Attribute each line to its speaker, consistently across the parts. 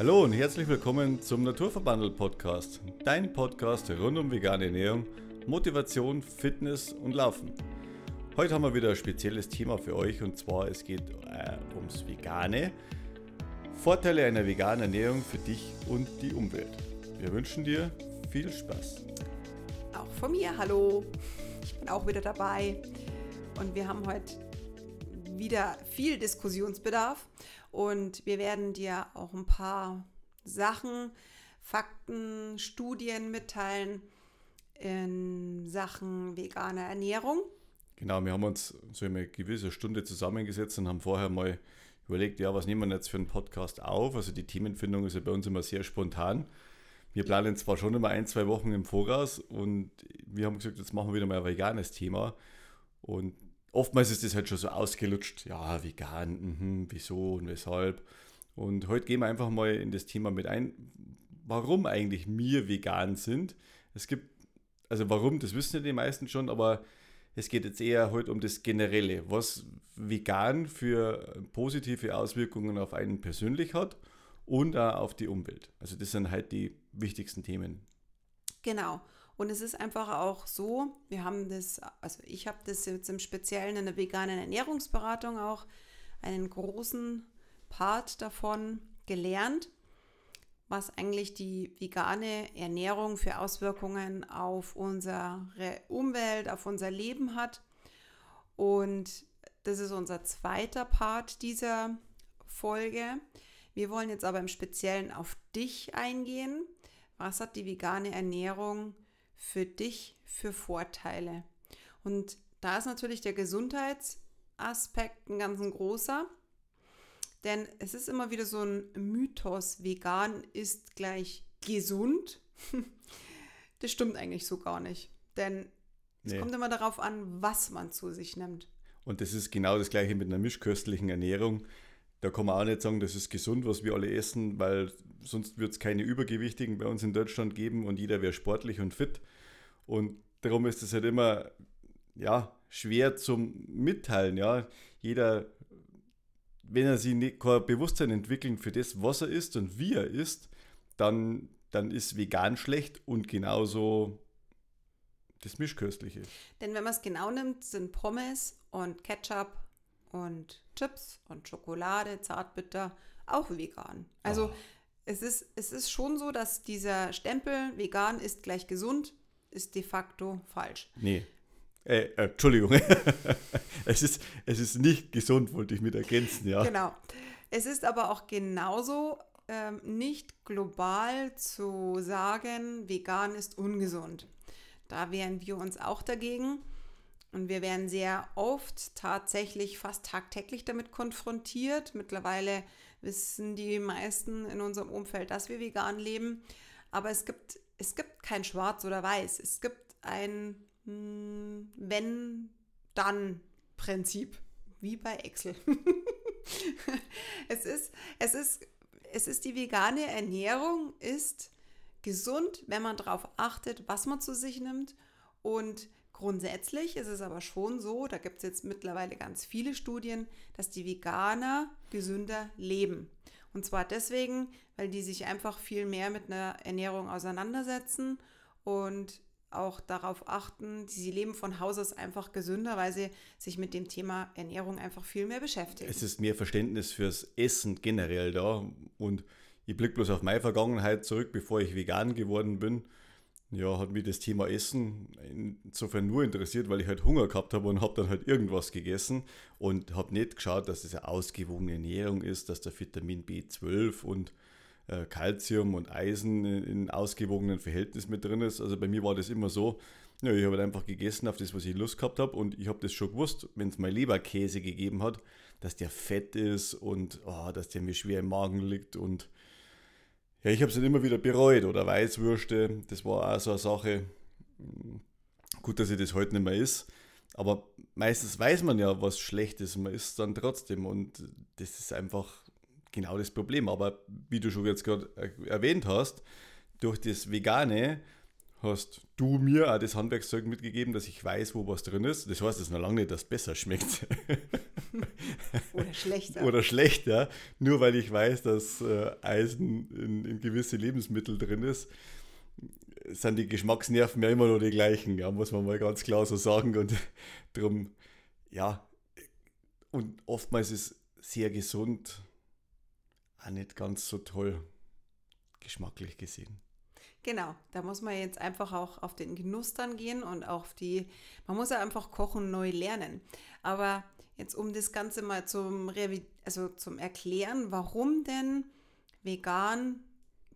Speaker 1: Hallo und herzlich willkommen zum Naturverbandel Podcast, dein Podcast rund um vegane Ernährung, Motivation, Fitness und Laufen. Heute haben wir wieder ein spezielles Thema für euch und zwar es geht äh, ums Vegane. Vorteile einer veganen Ernährung für dich und die Umwelt. Wir wünschen dir viel Spaß.
Speaker 2: Auch von mir, hallo. Ich bin auch wieder dabei und wir haben heute wieder viel Diskussionsbedarf und wir werden dir auch ein paar Sachen, Fakten, Studien mitteilen in Sachen veganer Ernährung.
Speaker 1: Genau, wir haben uns so eine gewisse Stunde zusammengesetzt und haben vorher mal überlegt, ja, was nehmen wir jetzt für einen Podcast auf? Also die Themenfindung ist ja bei uns immer sehr spontan. Wir planen zwar schon immer ein, zwei Wochen im Voraus und wir haben gesagt, jetzt machen wir wieder mal ein veganes Thema. Und oftmals ist das halt schon so ausgelutscht, ja, vegan, mh, wieso und weshalb. Und heute gehen wir einfach mal in das Thema mit ein, warum eigentlich wir vegan sind. Es gibt, also warum, das wissen ja die meisten schon, aber es geht jetzt eher heute um das Generelle, was vegan für positive Auswirkungen auf einen persönlich hat und auch auf die Umwelt. Also das sind halt die wichtigsten Themen.
Speaker 2: Genau. Und es ist einfach auch so, wir haben das, also ich habe das jetzt im Speziellen in der veganen Ernährungsberatung auch einen großen Part davon gelernt, was eigentlich die vegane Ernährung für Auswirkungen auf unsere Umwelt, auf unser Leben hat. Und das ist unser zweiter Part dieser Folge. Wir wollen jetzt aber im Speziellen auf dich eingehen. Was hat die vegane Ernährung für dich für Vorteile? Und da ist natürlich der Gesundheitsaspekt ein ganz großer. Denn es ist immer wieder so ein Mythos, vegan ist gleich gesund. das stimmt eigentlich so gar nicht. Denn es nee. kommt immer darauf an, was man zu sich nimmt.
Speaker 1: Und das ist genau das gleiche mit einer mischköstlichen Ernährung. Da kann man auch nicht sagen, das ist gesund, was wir alle essen, weil sonst wird es keine Übergewichtigen bei uns in Deutschland geben und jeder wäre sportlich und fit. Und darum ist es halt immer ja, schwer zum Mitteilen. Ja. Jeder, wenn er sich nicht, kein Bewusstsein entwickelt für das, was er isst und wie er isst, dann, dann ist vegan schlecht und genauso das Mischköstliche.
Speaker 2: Denn wenn man es genau nimmt, sind Pommes und Ketchup und Chips und Schokolade, Zartbitter auch vegan. Also oh. es, ist, es ist schon so, dass dieser Stempel vegan ist gleich gesund, ist de facto falsch.
Speaker 1: Nee. Äh, äh, Entschuldigung. es, ist, es ist nicht gesund, wollte ich mit ergänzen, ja.
Speaker 2: Genau. Es ist aber auch genauso ähm, nicht global zu sagen, vegan ist ungesund. Da wehren wir uns auch dagegen. Und wir werden sehr oft tatsächlich fast tagtäglich damit konfrontiert. Mittlerweile wissen die meisten in unserem Umfeld, dass wir vegan leben. Aber es gibt, es gibt kein Schwarz oder Weiß. Es gibt ein hm, Wenn-Dann-Prinzip, wie bei Excel. es, ist, es, ist, es ist die vegane Ernährung, ist gesund, wenn man darauf achtet, was man zu sich nimmt und Grundsätzlich ist es aber schon so, da gibt es jetzt mittlerweile ganz viele Studien, dass die Veganer gesünder leben. Und zwar deswegen, weil die sich einfach viel mehr mit einer Ernährung auseinandersetzen und auch darauf achten, sie leben von Haus aus einfach gesünder, weil sie sich mit dem Thema Ernährung einfach viel mehr beschäftigen.
Speaker 1: Es ist mehr Verständnis fürs Essen generell da und ich blicke bloß auf meine Vergangenheit zurück, bevor ich vegan geworden bin ja, hat mich das Thema Essen insofern nur interessiert, weil ich halt Hunger gehabt habe und habe dann halt irgendwas gegessen und habe nicht geschaut, dass das eine ausgewogene Ernährung ist, dass da Vitamin B12 und äh, und Eisen in, in ausgewogenen Verhältnis mit drin ist. Also bei mir war das immer so, ja, ich habe halt einfach gegessen auf das, was ich Lust gehabt habe und ich habe das schon gewusst, wenn es mal Leberkäse gegeben hat, dass der fett ist und oh, dass der mir schwer im Magen liegt und ja, ich habe es dann immer wieder bereut oder Weißwürste, das war auch so eine Sache. Gut, dass ich das heute nicht mehr ist. Aber meistens weiß man ja, was schlecht ist, man isst dann trotzdem und das ist einfach genau das Problem. Aber wie du schon jetzt gerade erwähnt hast, durch das Vegane hast du mir auch das Handwerkszeug mitgegeben, dass ich weiß, wo was drin ist. Das heißt, es ist noch lange nicht, dass es besser schmeckt.
Speaker 2: Oder schlechter.
Speaker 1: Oder schlechter, nur weil ich weiß, dass äh, Eisen in, in gewisse Lebensmittel drin ist sind die Geschmacksnerven ja immer noch die gleichen, ja, muss man mal ganz klar so sagen. Und darum, ja, und oftmals ist sehr gesund auch nicht ganz so toll, geschmacklich gesehen.
Speaker 2: Genau, da muss man jetzt einfach auch auf den Genuss dann gehen und auf die, man muss ja einfach kochen neu lernen. Aber jetzt um das Ganze mal zum, also zum Erklären, warum denn vegan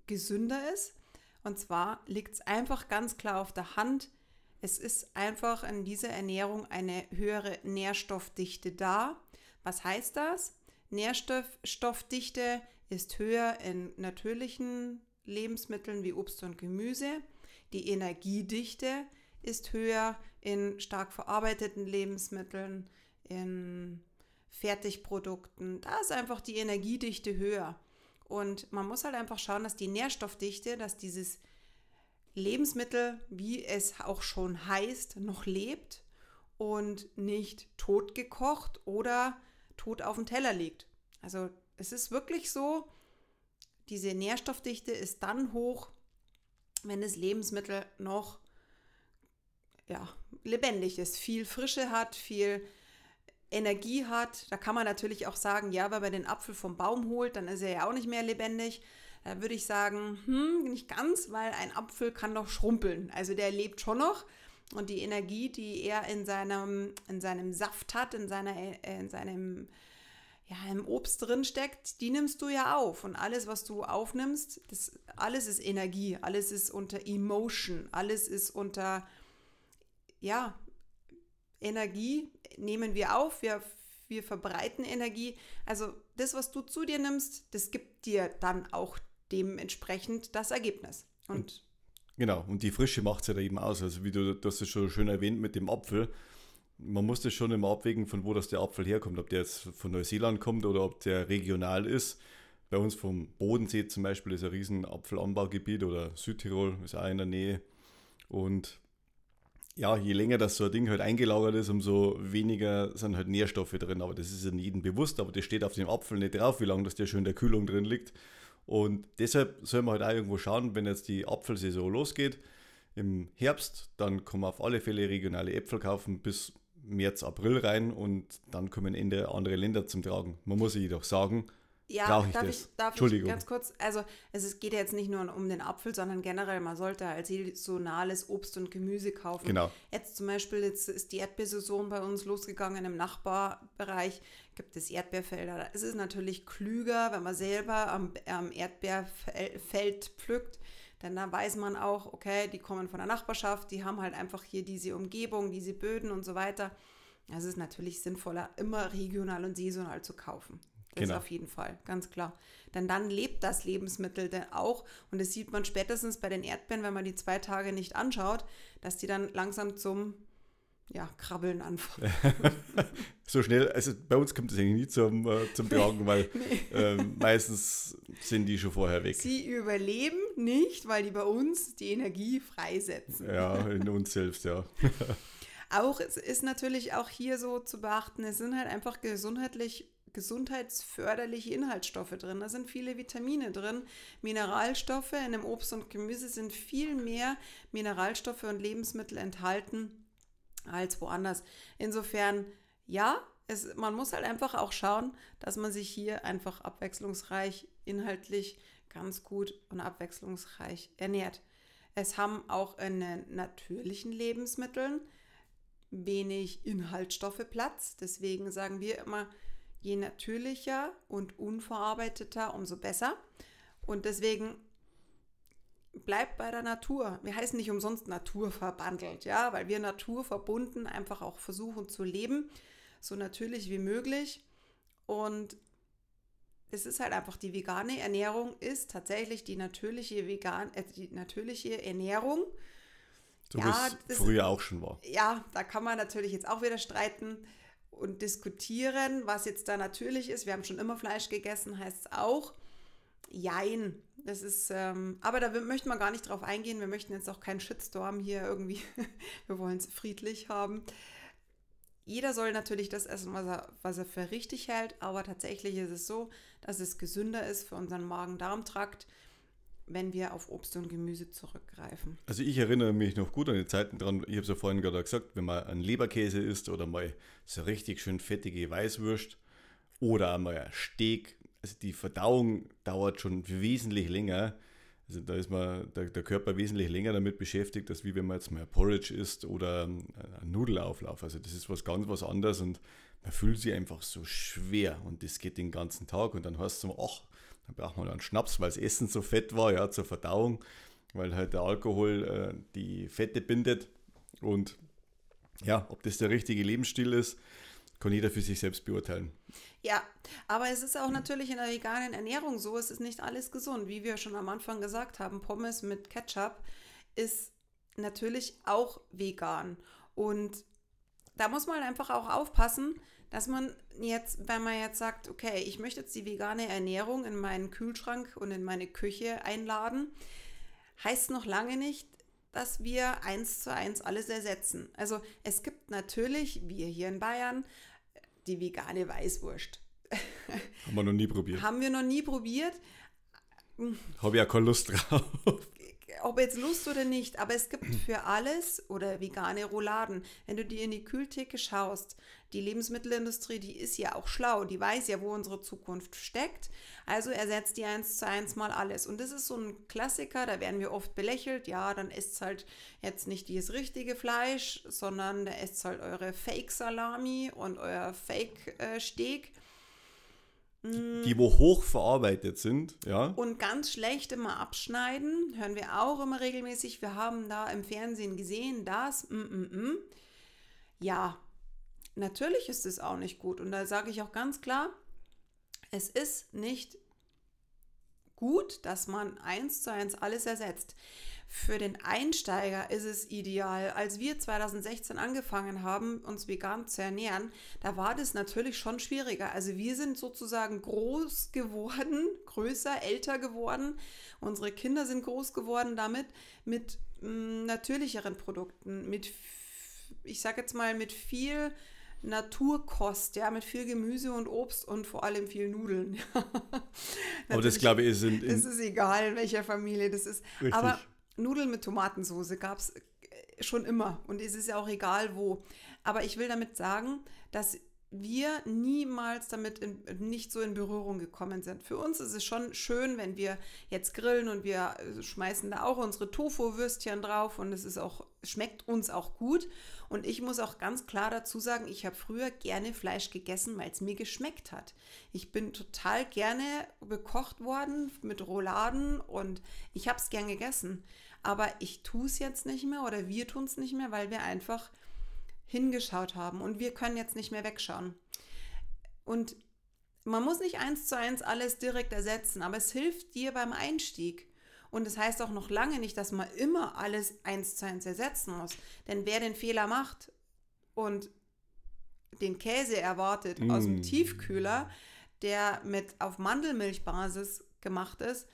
Speaker 2: gesünder ist. Und zwar liegt es einfach ganz klar auf der Hand. Es ist einfach in dieser Ernährung eine höhere Nährstoffdichte da. Was heißt das? Nährstoffdichte ist höher in natürlichen Lebensmitteln wie Obst und Gemüse. Die Energiedichte ist höher in stark verarbeiteten Lebensmitteln, in Fertigprodukten. Da ist einfach die Energiedichte höher. Und man muss halt einfach schauen, dass die Nährstoffdichte, dass dieses Lebensmittel, wie es auch schon heißt, noch lebt und nicht tot gekocht oder tot auf dem Teller liegt. Also es ist wirklich so, diese Nährstoffdichte ist dann hoch, wenn das Lebensmittel noch ja, lebendig ist, viel Frische hat, viel Energie hat. Da kann man natürlich auch sagen, ja, wenn man den Apfel vom Baum holt, dann ist er ja auch nicht mehr lebendig. Da würde ich sagen, hm, nicht ganz, weil ein Apfel kann doch schrumpeln. Also der lebt schon noch. Und die Energie, die er in seinem, in seinem Saft hat, in, seiner, äh, in seinem ja, im Obst drin steckt, die nimmst du ja auf. Und alles, was du aufnimmst, das, alles ist Energie, alles ist unter Emotion, alles ist unter, ja, Energie nehmen wir auf, wir, wir verbreiten Energie. Also das, was du zu dir nimmst, das gibt dir dann auch dementsprechend das Ergebnis. Und
Speaker 1: Genau, und die Frische macht es ja da eben aus. Also wie du das schon schön erwähnt mit dem Apfel man muss das schon immer abwägen, von wo das der Apfel herkommt, ob der jetzt von Neuseeland kommt oder ob der regional ist. Bei uns vom Bodensee zum Beispiel ist ein riesen Apfelanbaugebiet oder Südtirol ist auch in der Nähe. Und ja, je länger das so ein Ding halt eingelagert ist, umso weniger sind halt Nährstoffe drin. Aber das ist ja jedem bewusst, aber das steht auf dem Apfel nicht drauf, wie lange das der schön in der Kühlung drin liegt. Und deshalb soll man halt auch irgendwo schauen, wenn jetzt die Apfelsaison losgeht, im Herbst, dann kann man auf alle Fälle regionale Äpfel kaufen bis März, April rein und dann kommen Ende andere Länder zum Tragen. Man muss jedoch sagen, ja, brauche ich darf das.
Speaker 2: Ich, darf Entschuldigung. Ich ganz kurz, also es geht ja jetzt nicht nur um den Apfel, sondern generell, man sollte halt saisonales Obst und Gemüse kaufen.
Speaker 1: Genau.
Speaker 2: Jetzt zum Beispiel, jetzt ist die Erdbeersaison bei uns losgegangen im Nachbarbereich, gibt es Erdbeerfelder. Es ist natürlich klüger, wenn man selber am, am Erdbeerfeld pflückt, denn da weiß man auch, okay, die kommen von der Nachbarschaft, die haben halt einfach hier diese Umgebung, diese Böden und so weiter. Es ist natürlich sinnvoller, immer regional und saisonal zu kaufen. Das genau. ist auf jeden Fall, ganz klar. Denn dann lebt das Lebensmittel denn auch. Und das sieht man spätestens bei den Erdbeeren, wenn man die zwei Tage nicht anschaut, dass die dann langsam zum ja, Krabbeln anfangen.
Speaker 1: so schnell, also bei uns kommt es eigentlich nie zum, äh, zum Tragen, weil nee. ähm, meistens sind die schon vorher weg.
Speaker 2: Sie überleben nicht, weil die bei uns die Energie freisetzen.
Speaker 1: Ja, in uns selbst, ja.
Speaker 2: auch es ist natürlich auch hier so zu beachten, es sind halt einfach gesundheitlich gesundheitsförderliche Inhaltsstoffe drin. Da sind viele Vitamine drin, Mineralstoffe. In dem Obst und Gemüse sind viel mehr Mineralstoffe und Lebensmittel enthalten als woanders. Insofern, ja, es, man muss halt einfach auch schauen, dass man sich hier einfach abwechslungsreich, inhaltlich ganz gut und abwechslungsreich ernährt. Es haben auch in natürlichen Lebensmitteln wenig Inhaltsstoffe Platz. Deswegen sagen wir immer, je natürlicher und unverarbeiteter, umso besser. Und deswegen bleibt bei der Natur. Wir heißen nicht umsonst naturverbandelt, ja, weil wir naturverbunden einfach auch versuchen zu leben, so natürlich wie möglich. Und es ist halt einfach die vegane Ernährung ist tatsächlich die natürliche vegan äh, die natürliche Ernährung.
Speaker 1: So ja, es früher auch schon war.
Speaker 2: Ja, da kann man natürlich jetzt auch wieder streiten und diskutieren, was jetzt da natürlich ist. Wir haben schon immer Fleisch gegessen, heißt es auch. Jein. Das ist, ähm, aber da möchten wir gar nicht drauf eingehen. Wir möchten jetzt auch keinen Shitstorm hier irgendwie. wir wollen es friedlich haben. jeder soll natürlich das essen, was er, was er für richtig hält, aber tatsächlich ist es so, dass es gesünder ist für unseren Magen-Darm-Trakt, wenn wir auf Obst und Gemüse zurückgreifen.
Speaker 1: Also ich erinnere mich noch gut an die Zeiten dran, ich habe es ja vorhin gerade gesagt, wenn man einen Leberkäse isst oder mal so richtig schön fettige Weißwurst oder einmal ein Steak, also die Verdauung dauert schon wesentlich länger. Also da ist man, der, der Körper wesentlich länger damit beschäftigt, als wie wenn man jetzt mal Porridge isst oder ein Nudelauflauf. Also das ist was ganz was anderes und man fühlt sich einfach so schwer und das geht den ganzen Tag und dann hast du so, ach, dann braucht man einen Schnaps, weil das Essen so fett war, ja, zur Verdauung, weil halt der Alkohol äh, die Fette bindet. Und ja, ob das der richtige Lebensstil ist, kann jeder für sich selbst beurteilen.
Speaker 2: Ja, aber es ist auch natürlich in der veganen Ernährung so, es ist nicht alles gesund. Wie wir schon am Anfang gesagt haben, Pommes mit Ketchup ist natürlich auch vegan. Und da muss man einfach auch aufpassen, dass man jetzt, wenn man jetzt sagt, okay, ich möchte jetzt die vegane Ernährung in meinen Kühlschrank und in meine Küche einladen, heißt noch lange nicht, dass wir eins zu eins alles ersetzen. Also es gibt natürlich, wir hier in Bayern, die vegane Weißwurst.
Speaker 1: Haben wir noch nie probiert.
Speaker 2: Haben wir noch nie probiert.
Speaker 1: Habe ja keine Lust drauf
Speaker 2: ob jetzt Lust oder nicht, aber es gibt für alles oder vegane Rouladen. Wenn du dir in die Kühltheke schaust, die Lebensmittelindustrie, die ist ja auch schlau, die weiß ja, wo unsere Zukunft steckt. Also ersetzt die eins zu eins mal alles. Und das ist so ein Klassiker, da werden wir oft belächelt. Ja, dann isst halt jetzt nicht dieses richtige Fleisch, sondern da isst halt eure Fake-Salami und euer Fake-Steak.
Speaker 1: Die wo hoch verarbeitet sind, ja.
Speaker 2: Und ganz schlecht immer abschneiden, hören wir auch immer regelmäßig. Wir haben da im Fernsehen gesehen, das, mm, mm, mm. ja, natürlich ist es auch nicht gut. Und da sage ich auch ganz klar, es ist nicht gut, dass man eins zu eins alles ersetzt. Für den Einsteiger ist es ideal. Als wir 2016 angefangen haben, uns vegan zu ernähren, da war das natürlich schon schwieriger. Also wir sind sozusagen groß geworden, größer, älter geworden. Unsere Kinder sind groß geworden damit, mit mh, mm, natürlicheren Produkten, mit, ich sage jetzt mal, mit viel Naturkost, ja, mit viel Gemüse und Obst und vor allem viel Nudeln.
Speaker 1: Aber das glaube ich ist in,
Speaker 2: in Das ist egal, in welcher Familie das ist. Richtig. Aber Nudeln mit Tomatensauce gab es äh, schon immer und es ist ja auch egal wo. Aber ich will damit sagen, dass wir niemals damit in, nicht so in Berührung gekommen sind. Für uns ist es schon schön, wenn wir jetzt grillen und wir äh, schmeißen da auch unsere Tofu-Würstchen drauf und es ist auch, schmeckt uns auch gut. Und ich muss auch ganz klar dazu sagen, ich habe früher gerne Fleisch gegessen, weil es mir geschmeckt hat. Ich bin total gerne bekocht worden mit Rouladen und ich habe es gern gegessen. Aber ich tue es jetzt nicht mehr oder wir tun es nicht mehr, weil wir einfach hingeschaut haben und wir können jetzt nicht mehr wegschauen. Und man muss nicht eins zu eins alles direkt ersetzen, aber es hilft dir beim Einstieg. Und das heißt auch noch lange nicht, dass man immer alles eins zu eins ersetzen muss. Denn wer den Fehler macht und den Käse erwartet mm. aus dem mm. Tiefkühler, der mit auf Mandelmilchbasis gemacht ist,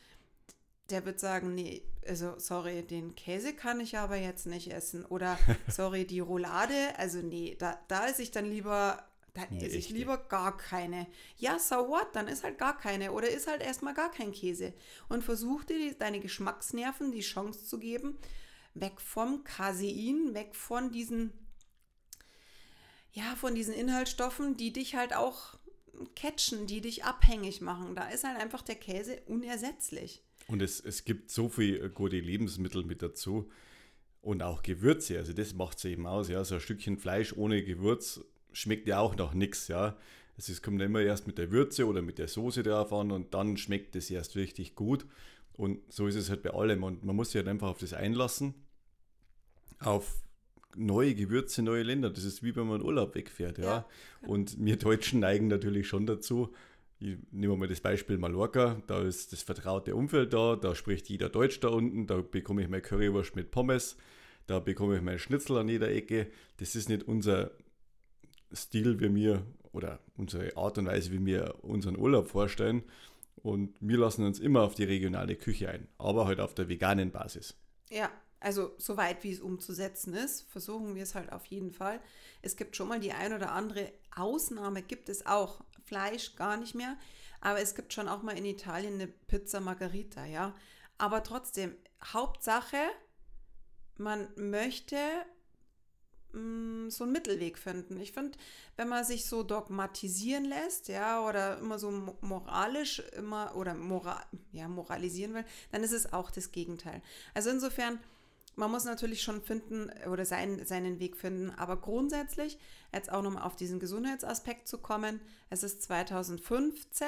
Speaker 2: der wird sagen, nee, also sorry, den Käse kann ich aber jetzt nicht essen. Oder sorry, die Roulade, also nee, da, da esse ich dann lieber, da nee, esse ich lieber gar keine. Ja, so what? Dann ist halt gar keine. Oder ist halt erstmal gar kein Käse. Und versuch dir die, deine Geschmacksnerven die Chance zu geben, weg vom Casein, weg von diesen, ja, von diesen Inhaltsstoffen, die dich halt auch catchen, die dich abhängig machen. Da ist halt einfach der Käse unersetzlich.
Speaker 1: Und es, es gibt so viele gute Lebensmittel mit dazu und auch Gewürze. Also das macht es eben aus. Ja, so ein Stückchen Fleisch ohne Gewürz schmeckt ja auch noch nichts. Ja, also es kommt immer erst mit der Würze oder mit der Soße drauf an und dann schmeckt es erst richtig gut. Und so ist es halt bei allem. Und man muss sich halt einfach auf das einlassen, auf neue Gewürze, neue Länder. Das ist wie wenn man Urlaub wegfährt. Ja. ja. Und wir Deutschen neigen natürlich schon dazu, ich nehme mal das Beispiel Mallorca, da ist das vertraute Umfeld da, da spricht jeder Deutsch da unten, da bekomme ich meine Currywurst mit Pommes, da bekomme ich meinen Schnitzel an jeder Ecke. Das ist nicht unser Stil, wie wir, oder unsere Art und Weise, wie wir unseren Urlaub vorstellen. Und wir lassen uns immer auf die regionale Küche ein, aber halt auf der veganen Basis.
Speaker 2: Ja, Also soweit wie es umzusetzen ist, versuchen wir es halt auf jeden Fall. Es gibt schon mal die ein oder andere Ausnahme, gibt es auch. Fleisch gar nicht mehr, aber es gibt schon auch mal in Italien eine Pizza Margarita, ja. Aber trotzdem, Hauptsache, man möchte mm, so einen Mittelweg finden. Ich finde, wenn man sich so dogmatisieren lässt, ja, oder immer so moralisch immer oder moral, ja, moralisieren will, dann ist es auch das Gegenteil. Also insofern, man muss natürlich schon finden oder sein, seinen Weg finden, aber grundsätzlich, jetzt auch nochmal auf diesen Gesundheitsaspekt zu kommen, es ist 2015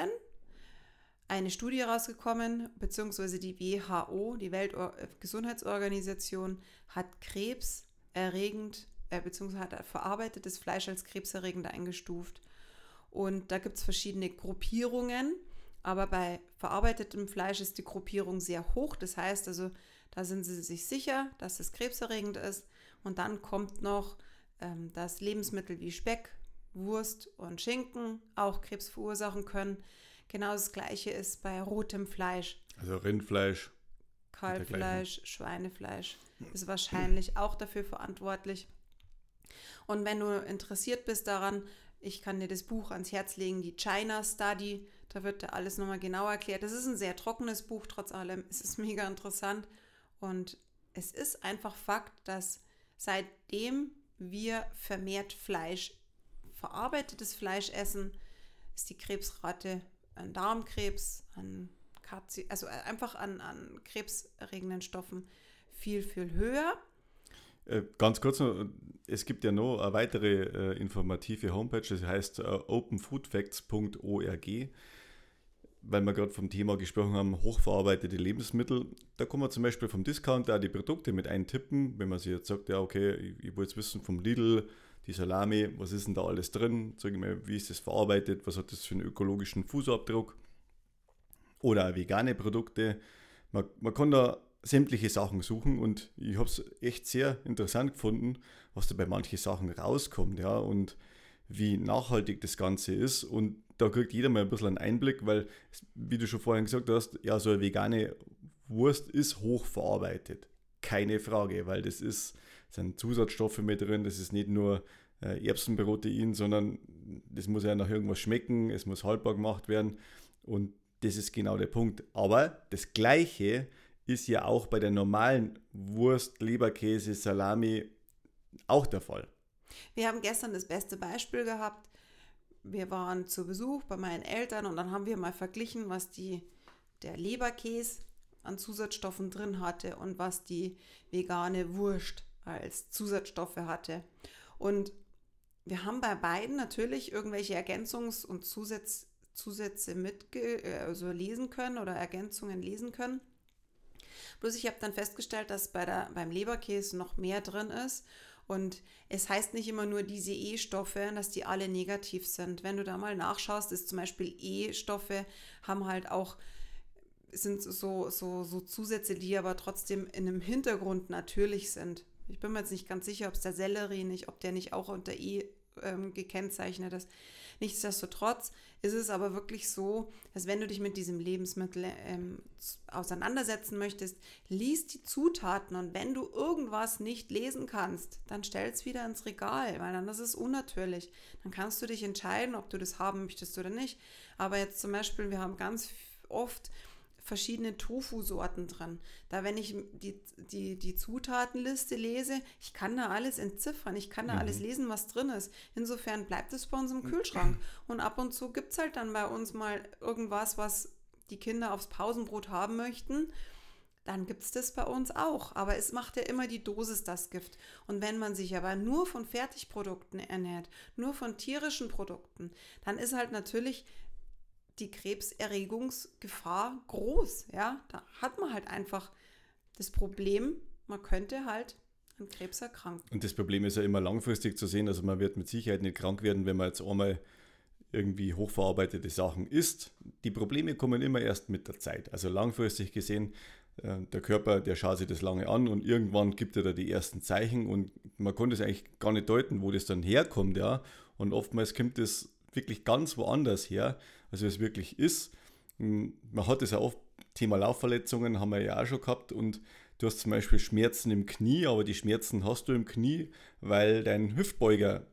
Speaker 2: eine Studie rausgekommen, beziehungsweise die WHO, die Weltgesundheitsorganisation, hat krebserregend, äh, beziehungsweise hat verarbeitetes Fleisch als krebserregend eingestuft. Und da gibt es verschiedene Gruppierungen, aber bei verarbeitetem Fleisch ist die Gruppierung sehr hoch. Das heißt also, da sind sie sich sicher, dass es krebserregend ist. Und dann kommt noch, ähm, dass Lebensmittel wie Speck, Wurst und Schinken auch Krebs verursachen können. Genau das gleiche ist bei rotem Fleisch.
Speaker 1: Also Rindfleisch.
Speaker 2: Kalbfleisch, Schweinefleisch ist wahrscheinlich auch dafür verantwortlich. Und wenn du interessiert bist daran, ich kann dir das Buch ans Herz legen, die China Study. Da wird da alles nochmal genau erklärt. Das ist ein sehr trockenes Buch, trotz allem. Es ist mega interessant. Und es ist einfach Fakt, dass seitdem wir vermehrt Fleisch, verarbeitetes Fleisch essen, ist die Krebsrate an Darmkrebs, an Karzi also einfach an, an krebserregenden Stoffen viel, viel höher.
Speaker 1: Äh, ganz kurz noch, es gibt ja noch eine weitere äh, informative Homepage, das heißt äh, openfoodfacts.org, weil wir gerade vom Thema gesprochen haben, hochverarbeitete Lebensmittel. Da kann man zum Beispiel vom Discounter die Produkte mit eintippen, wenn man sich jetzt sagt, ja okay, ich, ich will jetzt wissen vom Lidl, die Salami, was ist denn da alles drin? Sag ich mal, wie ist das verarbeitet? Was hat das für einen ökologischen Fußabdruck? Oder vegane Produkte. Man, man kann da sämtliche Sachen suchen und ich habe es echt sehr interessant gefunden, was da bei manchen Sachen rauskommt, ja, und wie nachhaltig das Ganze ist. Und da kriegt jeder mal ein bisschen einen Einblick, weil, wie du schon vorhin gesagt hast, ja, so eine vegane Wurst ist hochverarbeitet. Keine Frage, weil das ist sind Zusatzstoffe mit drin. Das ist nicht nur äh, Erbsenprotein, sondern das muss ja nach irgendwas schmecken, es muss haltbar gemacht werden. Und das ist genau der Punkt. Aber das Gleiche ist ja auch bei der normalen Wurst, Leberkäse, Salami auch der Fall.
Speaker 2: Wir haben gestern das beste Beispiel gehabt. Wir waren zu Besuch bei meinen Eltern und dann haben wir mal verglichen, was die, der Leberkäse an Zusatzstoffen drin hatte und was die vegane Wurst als Zusatzstoffe hatte. Und wir haben bei beiden natürlich irgendwelche Ergänzungs- und Zusatz, Zusätze mit äh, also lesen können oder Ergänzungen lesen können. Bloß ich habe dann festgestellt, dass bei der, beim Leberkäse noch mehr drin ist. Und es heißt nicht immer nur diese E-Stoffe, dass die alle negativ sind. Wenn du da mal nachschaust, ist zum Beispiel E-Stoffe haben halt auch sind so, so, so Zusätze, die aber trotzdem in einem Hintergrund natürlich sind. Ich bin mir jetzt nicht ganz sicher, ob es der Sellerie nicht, ob der nicht auch unter E ähm, gekennzeichnet ist. Nichtsdestotrotz ist es aber wirklich so, dass wenn du dich mit diesem Lebensmittel ähm, auseinandersetzen möchtest, liest die Zutaten und wenn du irgendwas nicht lesen kannst, dann stell es wieder ins Regal, weil dann ist unnatürlich. Dann kannst du dich entscheiden, ob du das haben möchtest oder nicht. Aber jetzt zum Beispiel, wir haben ganz oft verschiedene Tofu-Sorten drin. Da, wenn ich die, die, die Zutatenliste lese, ich kann da alles entziffern, ich kann da mhm. alles lesen, was drin ist. Insofern bleibt es bei uns im Kühlschrank. Und ab und zu gibt es halt dann bei uns mal irgendwas, was die Kinder aufs Pausenbrot haben möchten. Dann gibt es das bei uns auch. Aber es macht ja immer die Dosis das Gift. Und wenn man sich aber nur von Fertigprodukten ernährt, nur von tierischen Produkten, dann ist halt natürlich die Krebserregungsgefahr groß. Ja, da hat man halt einfach das Problem, man könnte halt an Krebs erkranken.
Speaker 1: Und das Problem ist ja immer langfristig zu sehen. Also man wird mit Sicherheit nicht krank werden, wenn man jetzt einmal irgendwie hochverarbeitete Sachen isst. Die Probleme kommen immer erst mit der Zeit. Also langfristig gesehen, äh, der Körper, der schaut sich das lange an und irgendwann gibt er da die ersten Zeichen und man konnte es eigentlich gar nicht deuten, wo das dann herkommt, ja. Und oftmals kommt es wirklich ganz woanders her, als es wirklich ist. Hm, man hat es ja oft, Thema Laufverletzungen haben wir ja auch schon gehabt und du hast zum Beispiel Schmerzen im Knie, aber die Schmerzen hast du im Knie, weil dein Hüftbeuger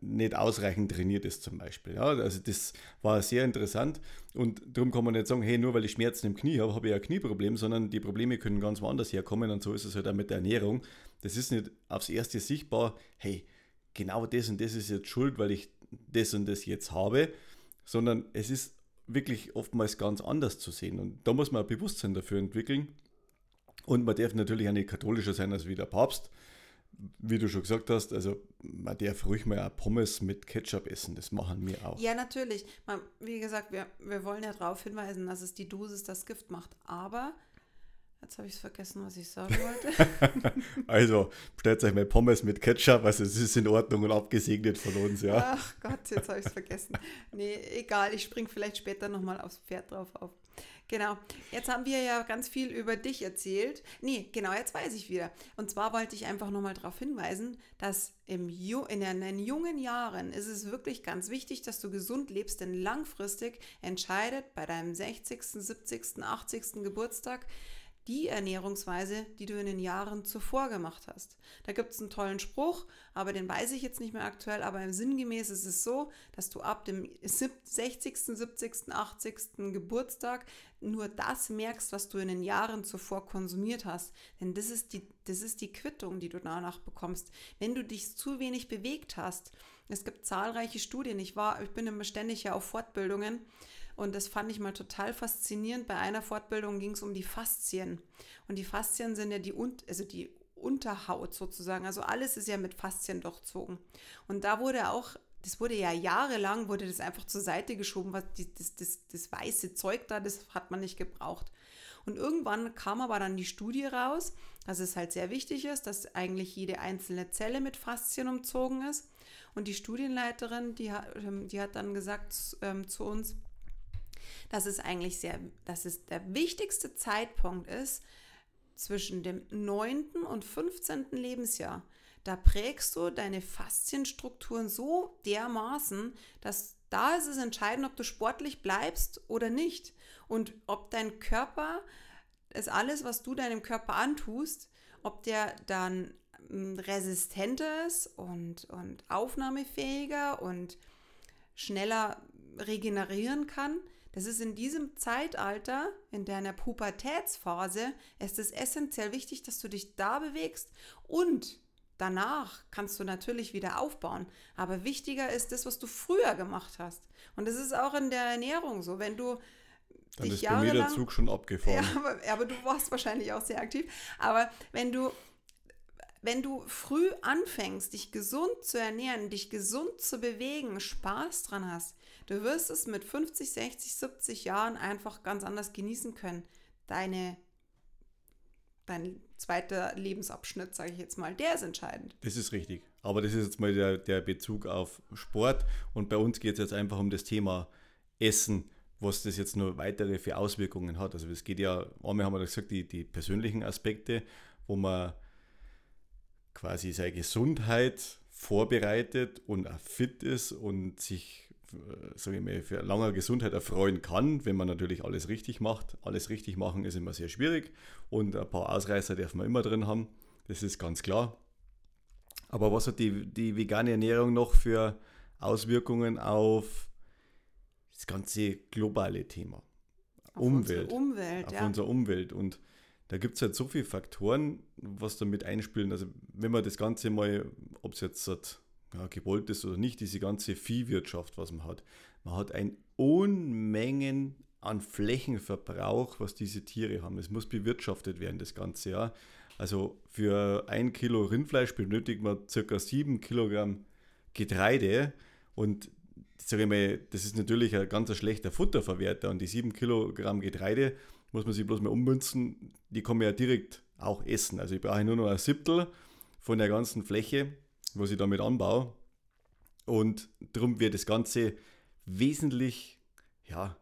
Speaker 1: nicht ausreichend trainiert ist zum Beispiel. Ja, also das war sehr interessant und darum kann man nicht sagen, hey, nur weil ich Schmerzen im Knie habe, habe ich ein Knieproblem, sondern die Probleme können ganz woanders herkommen und so ist es halt auch mit der Ernährung. Das ist nicht aufs Erste sichtbar, hey, genau das und das ist jetzt schuld, weil ich das und das jetzt habe, sondern es ist wirklich oftmals ganz anders zu sehen und da muss man ein Bewusstsein dafür entwickeln und man darf natürlich auch nicht katholischer sein als wie der Papst wie du schon gesagt hast, also man darf ruhig mal auch Pommes mit Ketchup essen, das machen wir auch.
Speaker 2: Ja, natürlich. Man, wie gesagt, wir, wir wollen ja darauf hinweisen, dass es die Dosis das Gift macht. Aber, jetzt habe ich es vergessen, was ich sagen wollte.
Speaker 1: also, bestellt euch mal Pommes mit Ketchup, also es ist in Ordnung und abgesegnet von uns, ja.
Speaker 2: Ach Gott, jetzt habe ich es vergessen. Nee, egal, ich springe vielleicht später nochmal aufs Pferd drauf auf. Genau. Jetzt haben wir ja ganz viel über dich erzählt. Nee, genau, jetzt weiß ich wieder. Und zwar wollte ich einfach nochmal darauf hinweisen, dass im Ju in den jungen Jahren ist es wirklich ganz wichtig, dass du gesund lebst, denn langfristig entscheidet bei deinem 60., 70., 80. Geburtstag die Ernährungsweise, die du in den Jahren zuvor gemacht hast. Da gibt es einen tollen Spruch, aber den weiß ich jetzt nicht mehr aktuell, aber im sinngemäß ist es so, dass du ab dem 60., 70., 80. Geburtstag nur das merkst, was du in den Jahren zuvor konsumiert hast. Denn das ist die, das ist die Quittung, die du danach bekommst. Wenn du dich zu wenig bewegt hast, es gibt zahlreiche Studien, ich war, ich bin immer ständig ja auf Fortbildungen und das fand ich mal total faszinierend. Bei einer Fortbildung ging es um die Faszien. Und die Faszien sind ja die, also die Unterhaut sozusagen. Also alles ist ja mit Faszien durchzogen. Und da wurde auch, das wurde ja jahrelang, wurde das einfach zur Seite geschoben, was die, das, das, das weiße Zeug da, das hat man nicht gebraucht. Und irgendwann kam aber dann die Studie raus, dass es halt sehr wichtig ist, dass eigentlich jede einzelne Zelle mit Faszien umzogen ist. Und die Studienleiterin, die, die hat dann gesagt ähm, zu uns, dass es eigentlich sehr, dass es der wichtigste Zeitpunkt ist zwischen dem 9. und 15. Lebensjahr. Da prägst du deine Faszienstrukturen so dermaßen, dass da ist es entscheidend, ob du sportlich bleibst oder nicht. Und ob dein Körper, ist alles, was du deinem Körper antust, ob der dann hm, resistenter ist und, und aufnahmefähiger und schneller regenerieren kann, das ist in diesem Zeitalter, in deiner Pubertätsphase, ist es essentiell wichtig, dass du dich da bewegst und danach kannst du natürlich wieder aufbauen. Aber wichtiger ist das, was du früher gemacht hast. Und das ist auch in der Ernährung so. Wenn du
Speaker 1: dann dich ist bei mir der Zug schon abgefahren.
Speaker 2: Ja, aber, aber du warst wahrscheinlich auch sehr aktiv. Aber wenn du wenn du früh anfängst, dich gesund zu ernähren, dich gesund zu bewegen, Spaß dran hast, du wirst es mit 50, 60, 70 Jahren einfach ganz anders genießen können. Deine, dein zweiter Lebensabschnitt, sage ich jetzt mal, der ist entscheidend.
Speaker 1: Das ist richtig. Aber das ist jetzt mal der, der Bezug auf Sport. Und bei uns geht es jetzt einfach um das Thema Essen was das jetzt nur weitere für Auswirkungen hat. Also es geht ja, einmal haben wir gesagt, die, die persönlichen Aspekte, wo man quasi seine Gesundheit vorbereitet und auch fit ist und sich, sage ich mal, für lange Gesundheit erfreuen kann, wenn man natürlich alles richtig macht. Alles richtig machen ist immer sehr schwierig und ein paar Ausreißer darf man immer drin haben, das ist ganz klar. Aber was hat die, die vegane Ernährung noch für Auswirkungen auf das ganze globale Thema?
Speaker 2: Auf Umwelt.
Speaker 1: Umwelt auf
Speaker 2: ja.
Speaker 1: unsere Umwelt. Und da gibt es halt so viele Faktoren, was damit einspielen. Also wenn man das Ganze mal, ob es jetzt ja, gewollt ist oder nicht, diese ganze Viehwirtschaft, was man hat. Man hat ein Unmengen an Flächenverbrauch, was diese Tiere haben. Es muss bewirtschaftet werden, das ganze Jahr. Also für ein Kilo Rindfleisch benötigt man ca. 7 Kilogramm Getreide und sage ich mal, das ist natürlich ein ganz schlechter Futterverwerter und die 7 Kilogramm Getreide muss man sich bloß mal ummünzen, die kann man ja direkt auch essen. Also ich brauche nur noch ein Siebtel von der ganzen Fläche, was ich damit anbaue. Und darum wird das Ganze wesentlich ja,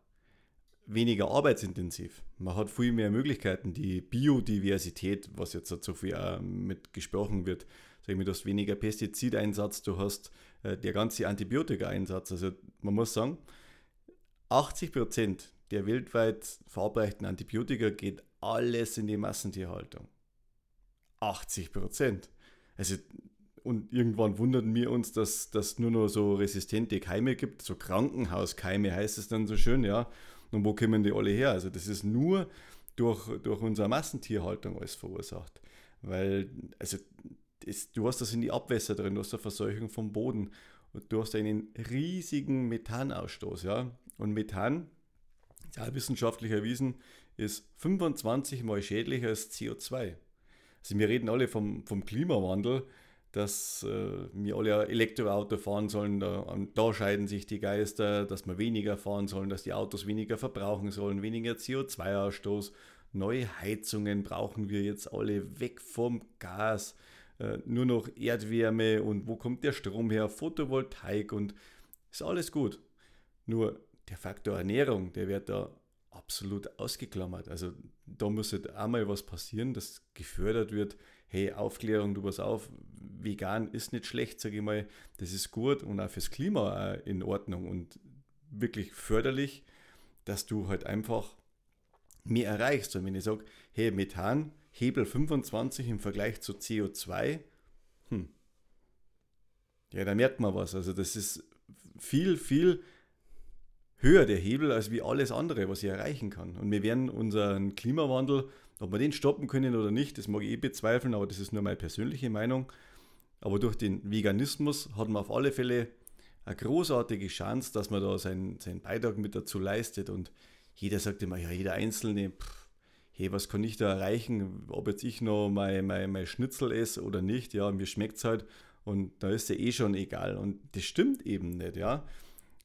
Speaker 1: weniger arbeitsintensiv. Man hat viel mehr Möglichkeiten. Die Biodiversität, was jetzt so viel auch mit gesprochen wird, sag ich mal, du hast weniger Pestizideinsatz, du hast äh, der ganze Antibiotika-Einsatz. Also man muss sagen, 80 Prozent der weltweit verabreichten Antibiotika geht alles in die Massentierhaltung. 80 Prozent. Also, und irgendwann wunderten wir uns, dass das nur noch so resistente Keime gibt, so Krankenhauskeime heißt es dann so schön, ja. Und wo kommen die alle her? Also, das ist nur durch, durch unsere Massentierhaltung alles verursacht. Weil, also, das, du hast das in die Abwässer drin, du hast eine Verseuchung vom Boden und du hast einen riesigen Methanausstoß, ja. Und Methan, wissenschaftlich erwiesen, ist 25 mal schädlicher als CO2. Also wir reden alle vom, vom Klimawandel, dass äh, wir alle Elektroauto fahren sollen, da, da scheiden sich die Geister, dass wir weniger fahren sollen, dass die Autos weniger verbrauchen sollen, weniger CO2-Ausstoß, neue Heizungen brauchen wir jetzt alle weg vom Gas, äh, nur noch Erdwärme und wo kommt der Strom her, Photovoltaik und ist alles gut. Nur der Faktor Ernährung, der wird da absolut ausgeklammert. Also da muss halt einmal was passieren, dass gefördert wird, hey, Aufklärung, du pass auf, vegan ist nicht schlecht, sage ich mal, das ist gut und auch fürs Klima in Ordnung und wirklich förderlich, dass du halt einfach mehr erreichst. Und wenn ich sage, hey, Methan, Hebel 25 im Vergleich zu CO2, hm, ja, da merkt man was. Also das ist viel, viel höher der Hebel als wie alles andere, was ich erreichen kann. Und wir werden unseren Klimawandel, ob wir den stoppen können oder nicht, das mag ich eh bezweifeln, aber das ist nur meine persönliche Meinung. Aber durch den Veganismus hat man auf alle Fälle eine großartige Chance, dass man da seinen, seinen Beitrag mit dazu leistet. Und jeder sagt immer, ja, jeder Einzelne, pff, hey, was kann ich da erreichen, ob jetzt ich noch mein, mein, mein Schnitzel esse oder nicht, ja, mir schmeckt es halt und da ist ja eh schon egal. Und das stimmt eben nicht, ja.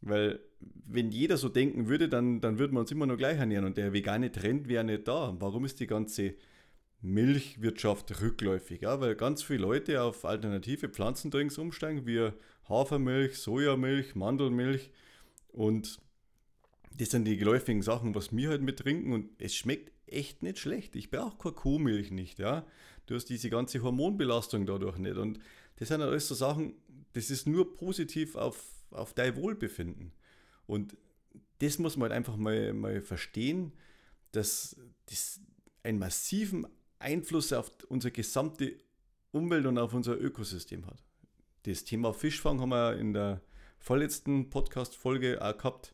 Speaker 1: Weil wenn jeder so denken würde, dann, dann würden wir uns immer nur gleich ernähren und der vegane Trend wäre nicht da. Warum ist die ganze Milchwirtschaft rückläufig? Ja, weil ganz viele Leute auf alternative Pflanzendrinks umsteigen, wie Hafermilch, Sojamilch, Mandelmilch und das sind die geläufigen Sachen, was wir halt mit trinken und es schmeckt echt nicht schlecht. Ich brauche keine Kuhmilch nicht, ja. Du hast diese ganze Hormonbelastung dadurch nicht und das sind alles so Sachen, das ist nur positiv auf auf dein Wohlbefinden. Und das muss man halt einfach mal, mal verstehen, dass das einen massiven Einfluss auf unsere gesamte Umwelt und auf unser Ökosystem hat. Das Thema Fischfang haben wir in der vorletzten Podcast-Folge auch gehabt.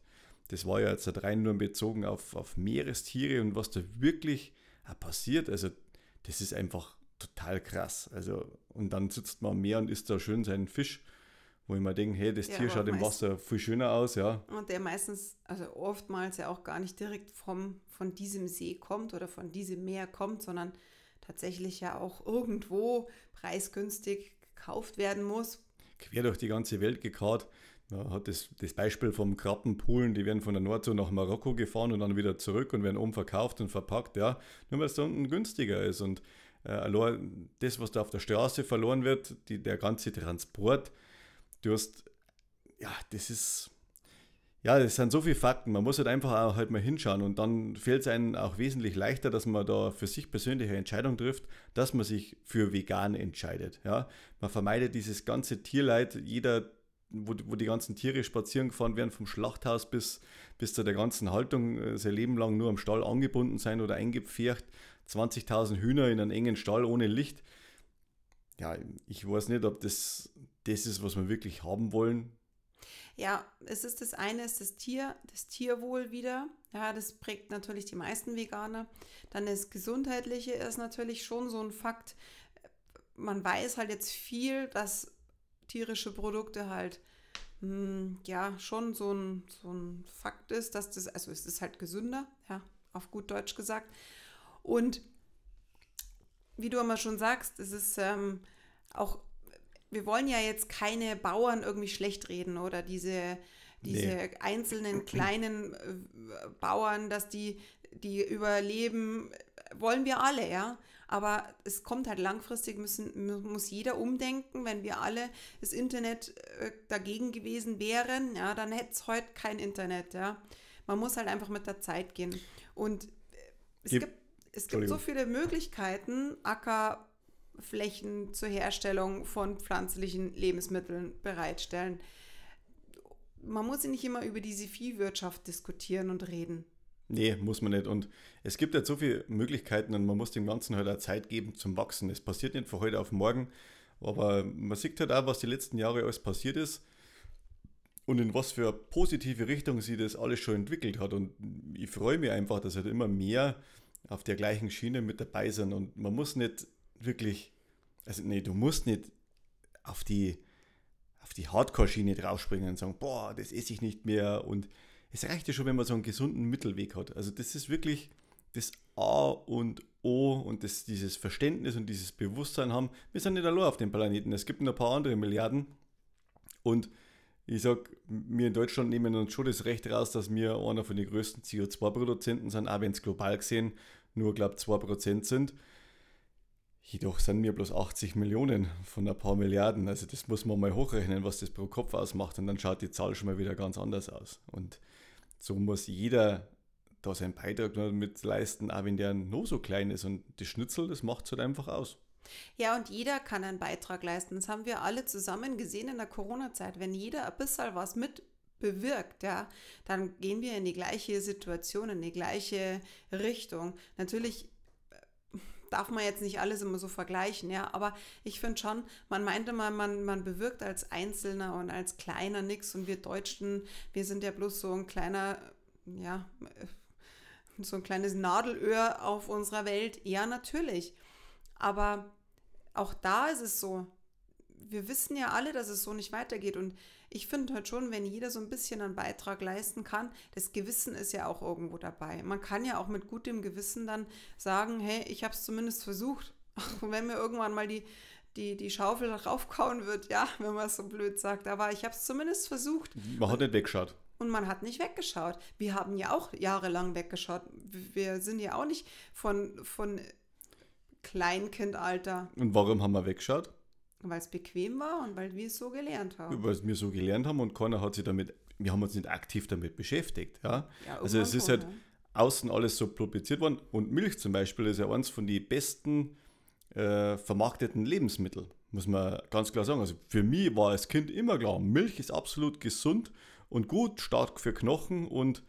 Speaker 1: Das war ja jetzt rein nur bezogen auf, auf Meerestiere und was da wirklich passiert. Also, das ist einfach total krass. Also, und dann sitzt man am Meer und isst da schön seinen Fisch wo ich mir denke, hey, das ja, Tier schaut im Wasser viel schöner aus, ja.
Speaker 2: Und der meistens, also oftmals ja auch gar nicht direkt vom, von diesem See kommt oder von diesem Meer kommt, sondern tatsächlich ja auch irgendwo preisgünstig gekauft werden muss.
Speaker 1: Quer durch die ganze Welt gekarrt. Man hat das, das Beispiel vom Krabbenpoolen, die werden von der Nordsee nach Marokko gefahren und dann wieder zurück und werden oben verkauft und verpackt, ja, nur weil es da unten günstiger ist. Und äh, das, was da auf der Straße verloren wird, die, der ganze Transport, du hast, ja, das ist, ja, das sind so viele Fakten. Man muss halt einfach auch halt mal hinschauen und dann fällt es einem auch wesentlich leichter, dass man da für sich persönliche Entscheidung trifft, dass man sich für vegan entscheidet. Ja, man vermeidet dieses ganze Tierleid. Jeder, wo, wo die ganzen Tiere spazieren gefahren werden, vom Schlachthaus bis, bis zu der ganzen Haltung, äh, sein Leben lang nur am Stall angebunden sein oder eingepfercht. 20.000 Hühner in einem engen Stall ohne Licht. Ja, ich weiß nicht, ob das das ist, was wir wirklich haben wollen.
Speaker 2: Ja, es ist das eine, ist das Tier, das Tierwohl wieder. Ja, das prägt natürlich die meisten Veganer. Dann das Gesundheitliche ist natürlich schon so ein Fakt. Man weiß halt jetzt viel, dass tierische Produkte halt mh, hm, ja schon so ein, so ein Fakt ist, dass das, also es ist halt gesünder, ja, auf gut Deutsch gesagt. Und wie du immer schon sagst, es ist ähm, auch wir wollen ja jetzt keine Bauern irgendwie schlecht reden oder diese, diese nee. einzelnen kleinen äh, Bauern, dass die, die überleben, wollen wir alle, ja. Aber es kommt halt langfristig, müssen, muss jeder umdenken. Wenn wir alle das Internet äh, dagegen gewesen wären, ja, dann hätte es heute kein Internet, ja. Man muss halt einfach mit der Zeit gehen. Und äh, es Gib, gibt, es gibt so viele Möglichkeiten, Acker, Flächen zur Herstellung von pflanzlichen Lebensmitteln bereitstellen. Man muss nicht immer über diese Viehwirtschaft diskutieren und reden.
Speaker 1: Nee, muss man nicht. Und es gibt halt so viele Möglichkeiten und man muss dem Ganzen halt auch Zeit geben zum Wachsen. Es passiert nicht von heute auf morgen, aber man sieht halt auch, was die letzten Jahre alles passiert ist und in was für eine positive Richtung sich das alles schon entwickelt hat. Und ich freue mich einfach, dass halt immer mehr auf der gleichen Schiene mit dabei sind. Und man muss nicht wirklich, also nee, du musst nicht auf die, auf die Hardcore-Schiene draufspringen und sagen, boah, das esse ich nicht mehr und es reicht ja schon, wenn man so einen gesunden Mittelweg hat. Also das ist wirklich das A und O und das, dieses Verständnis und dieses Bewusstsein haben. Wir sind nicht allein auf dem Planeten. Es gibt ein paar andere Milliarden. Und ich sage, wir in Deutschland nehmen uns schon das Recht raus, dass wir einer von den größten CO2-Produzenten sind, auch wenn es global gesehen nur, glaube ich, 2% sind. Jedoch sind wir bloß 80 Millionen von ein paar Milliarden. Also das muss man mal hochrechnen, was das pro Kopf ausmacht. Und dann schaut die Zahl schon mal wieder ganz anders aus. Und so muss jeder da seinen Beitrag mit leisten, auch wenn der nur so klein ist. Und die Schnitzel, das macht es halt einfach aus.
Speaker 2: Ja, und jeder kann einen Beitrag leisten. Das haben wir alle zusammen gesehen in der Corona-Zeit. Wenn jeder ein bisschen was mit bewirkt, ja, dann gehen wir in die gleiche Situation, in die gleiche Richtung. Natürlich darf man jetzt nicht alles immer so vergleichen, ja, aber ich finde schon, man meinte mal, man, man bewirkt als Einzelner und als Kleiner nichts und wir Deutschen, wir sind ja bloß so ein kleiner, ja, so ein kleines Nadelöhr auf unserer Welt. Ja, natürlich. Aber auch da ist es so, wir wissen ja alle, dass es so nicht weitergeht und ich finde halt schon, wenn jeder so ein bisschen einen Beitrag leisten kann, das Gewissen ist ja auch irgendwo dabei. Man kann ja auch mit gutem Gewissen dann sagen, hey, ich habe es zumindest versucht. Und wenn mir irgendwann mal die, die, die Schaufel raufkauen wird, ja, wenn man es so blöd sagt, aber ich habe es zumindest versucht.
Speaker 1: Man hat nicht weggeschaut.
Speaker 2: Und man hat nicht weggeschaut. Wir haben ja auch jahrelang weggeschaut. Wir sind ja auch nicht von, von Kleinkindalter.
Speaker 1: Und warum haben wir weggeschaut?
Speaker 2: Weil es bequem war und weil wir es so gelernt haben.
Speaker 1: Weil wir so gelernt haben und keiner hat sich damit, wir haben uns nicht aktiv damit beschäftigt. Ja? ja also es ist halt ja. außen alles so publiziert worden und Milch zum Beispiel ist ja eines von den besten äh, vermarkteten Lebensmitteln, muss man ganz klar sagen. Also für mich war als Kind immer klar, Milch ist absolut gesund und gut, stark für Knochen und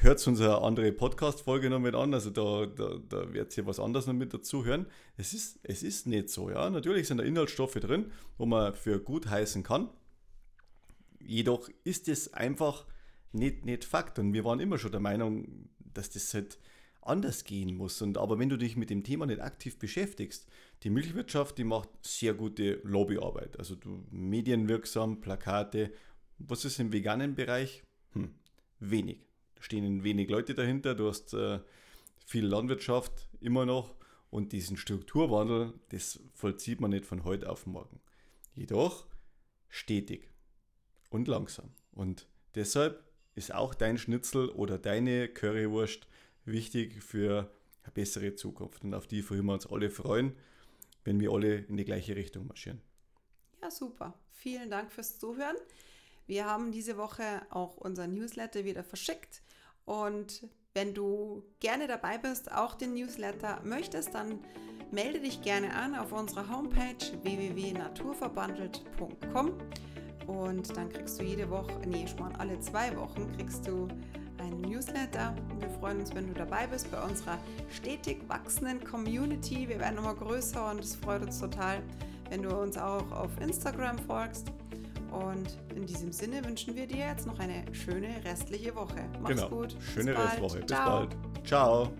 Speaker 1: hört unsere andere Podcast-Folge noch mit an, also da, da, da wird ihr was anderes noch mit dazu hören. Es ist, es ist nicht so, ja. Natürlich sind da Inhaltsstoffe drin, wo man für gut heißen kann. Jedoch ist es einfach nicht, nicht Fakt. Und wir waren immer schon der Meinung, dass das halt anders gehen muss. Und aber wenn du dich mit dem Thema nicht aktiv beschäftigst, die Milchwirtschaft, die macht sehr gute Lobbyarbeit. Also du medienwirksam, Plakate. Was ist im veganen Bereich? Hm, wenig stehen wenig Leute dahinter, du hast äh, viel Landwirtschaft immer noch und diesen Strukturwandel, das vollzieht man nicht von heute auf morgen. Jedoch stetig und langsam. Und deshalb ist auch dein Schnitzel oder deine Currywurst wichtig für eine bessere Zukunft. Und auf die würden wir uns alle freuen, wenn wir alle in die gleiche Richtung marschieren.
Speaker 2: Ja, super. Vielen Dank fürs Zuhören. Wir haben diese Woche auch unser Newsletter wieder verschickt. Und wenn du gerne dabei bist, auch den Newsletter möchtest, dann melde dich gerne an auf unserer Homepage www.naturverbandelt.com und dann kriegst du jede Woche, nee, schon alle zwei Wochen kriegst du einen Newsletter. Wir freuen uns, wenn du dabei bist bei unserer stetig wachsenden Community. Wir werden immer größer und es freut uns total, wenn du uns auch auf Instagram folgst. Und in diesem Sinne wünschen wir dir jetzt noch eine schöne restliche Woche.
Speaker 1: Mach's genau. gut. Schöne Bis Restwoche. Bis bald. Ciao.